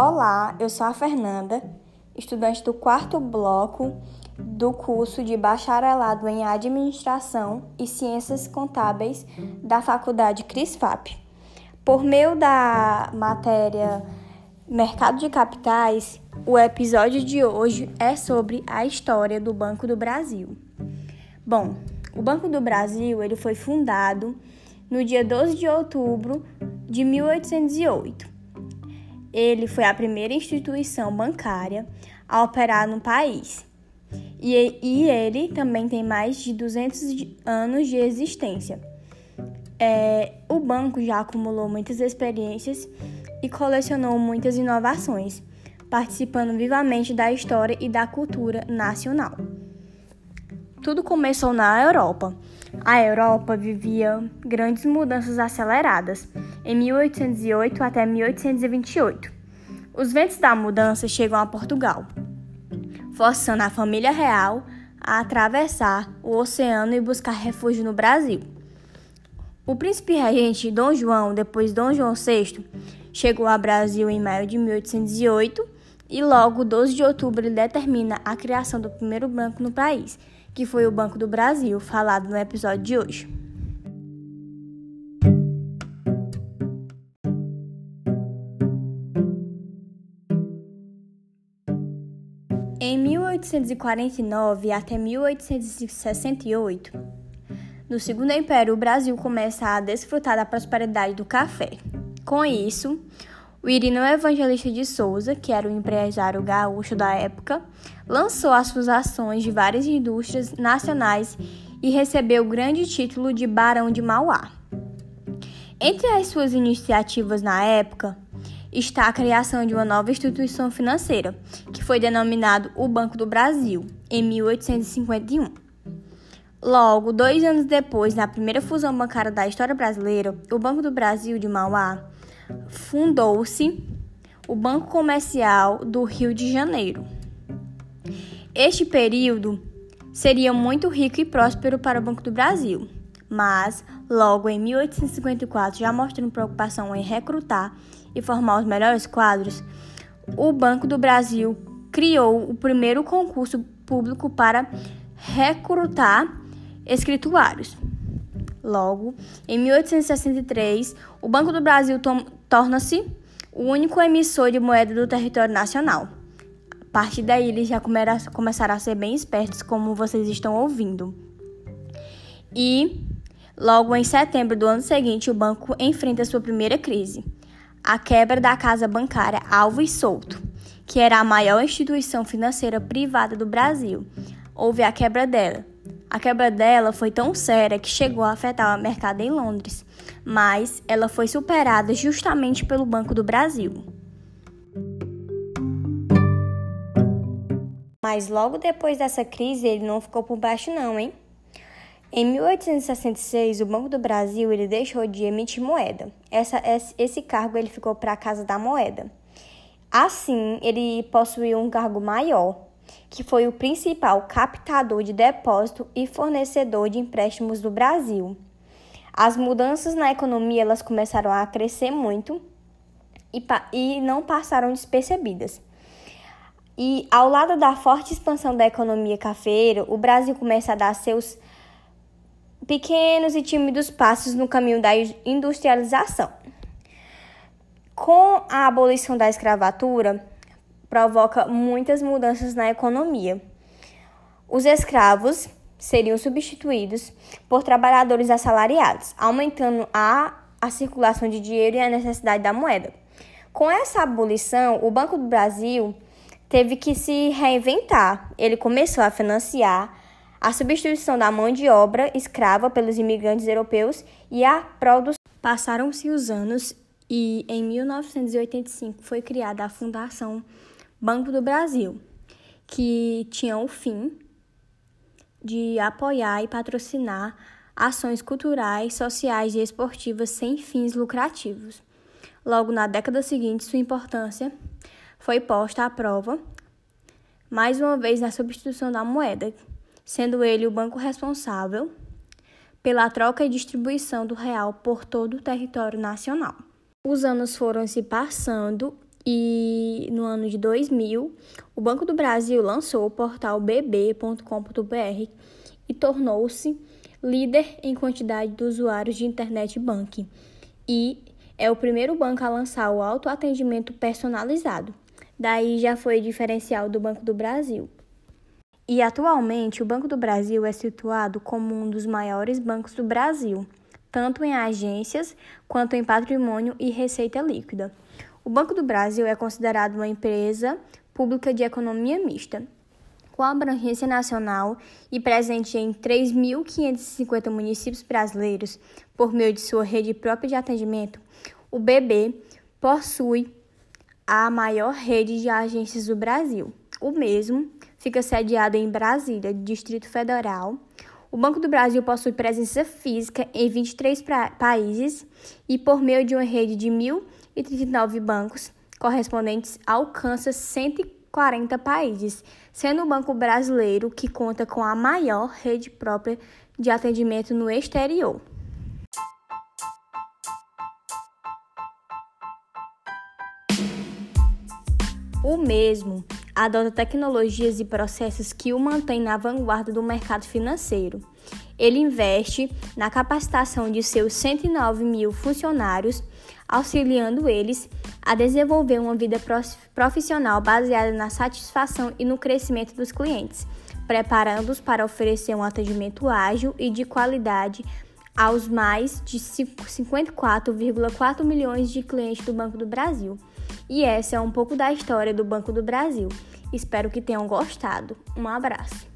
Olá, eu sou a Fernanda, estudante do quarto bloco do curso de Bacharelado em Administração e Ciências Contábeis da Faculdade CRISFAP. Por meio da matéria Mercado de Capitais, o episódio de hoje é sobre a história do Banco do Brasil. Bom, o Banco do Brasil ele foi fundado no dia 12 de outubro de 1808 ele foi a primeira instituição bancária a operar no país. E, e ele também tem mais de 200 anos de existência. É, o banco já acumulou muitas experiências e colecionou muitas inovações, participando vivamente da história e da cultura nacional. Tudo começou na Europa. A Europa vivia grandes mudanças aceleradas em 1808 até 1828. Os ventos da mudança chegam a Portugal, forçando a família real a atravessar o oceano e buscar refúgio no Brasil. O príncipe regente Dom João, depois Dom João VI, chegou ao Brasil em maio de 1808 e logo 12 de outubro ele determina a criação do primeiro banco no país, que foi o Banco do Brasil, falado no episódio de hoje. Em 1849 até 1868, no Segundo Império, o Brasil começa a desfrutar da prosperidade do café. Com isso, o Irineu Evangelista de Souza, que era o empresário gaúcho da época, lançou as suas ações de várias indústrias nacionais e recebeu o grande título de Barão de Mauá. Entre as suas iniciativas na época, está a criação de uma nova instituição financeira, que foi denominado o Banco do Brasil, em 1851. Logo, dois anos depois, na primeira fusão bancária da história brasileira, o Banco do Brasil de Mauá fundou-se o Banco Comercial do Rio de Janeiro. Este período seria muito rico e próspero para o Banco do Brasil, mas logo em 1854, já mostrando preocupação em recrutar e formar os melhores quadros, o Banco do Brasil criou o primeiro concurso público para recrutar escrituários. Logo, em 1863, o Banco do Brasil torna-se o único emissor de moeda do território nacional. A partir daí, eles já começaram a ser bem espertos, como vocês estão ouvindo. E, logo em setembro do ano seguinte, o banco enfrenta sua primeira crise a quebra da casa bancária Alves Souto, que era a maior instituição financeira privada do Brasil. Houve a quebra dela. A quebra dela foi tão séria que chegou a afetar o mercado em Londres, mas ela foi superada justamente pelo Banco do Brasil. Mas logo depois dessa crise ele não ficou por baixo não, hein? Em 1866, o Banco do Brasil ele deixou de emitir moeda. Essa, esse cargo ele ficou para a Casa da Moeda. Assim, ele possuiu um cargo maior, que foi o principal captador de depósito e fornecedor de empréstimos do Brasil. As mudanças na economia elas começaram a crescer muito e, e não passaram despercebidas. E ao lado da forte expansão da economia cafeira, o Brasil começa a dar seus pequenos e tímidos passos no caminho da industrialização. Com a abolição da escravatura, provoca muitas mudanças na economia. Os escravos seriam substituídos por trabalhadores assalariados, aumentando a, a circulação de dinheiro e a necessidade da moeda. Com essa abolição, o Banco do Brasil teve que se reinventar. Ele começou a financiar a substituição da mão de obra escrava pelos imigrantes europeus e a produção. Passaram-se os anos e em 1985 foi criada a Fundação Banco do Brasil, que tinha o fim de apoiar e patrocinar ações culturais, sociais e esportivas sem fins lucrativos. Logo na década seguinte, sua importância foi posta à prova, mais uma vez na substituição da moeda, sendo ele o banco responsável pela troca e distribuição do real por todo o território nacional. Os anos foram se passando e no ano de 2000, o Banco do Brasil lançou o portal bb.com.br e tornou-se líder em quantidade de usuários de internet banking e é o primeiro banco a lançar o autoatendimento personalizado. Daí já foi diferencial do Banco do Brasil. E atualmente o Banco do Brasil é situado como um dos maiores bancos do Brasil, tanto em agências quanto em patrimônio e receita líquida. O Banco do Brasil é considerado uma empresa pública de economia mista, com abrangência nacional e presente em 3.550 municípios brasileiros por meio de sua rede própria de atendimento. O BB possui a maior rede de agências do Brasil. O mesmo fica sediado em Brasília, Distrito Federal. O Banco do Brasil possui presença física em 23 países e, por meio de uma rede de 1.039 bancos correspondentes, alcança 140 países, sendo o Banco Brasileiro que conta com a maior rede própria de atendimento no exterior. O mesmo adota tecnologias e processos que o mantêm na vanguarda do mercado financeiro. Ele investe na capacitação de seus 109 mil funcionários, auxiliando eles a desenvolver uma vida profissional baseada na satisfação e no crescimento dos clientes, preparando-os para oferecer um atendimento ágil e de qualidade aos mais de 54,4 milhões de clientes do Banco do Brasil. E essa é um pouco da história do Banco do Brasil. Espero que tenham gostado. Um abraço.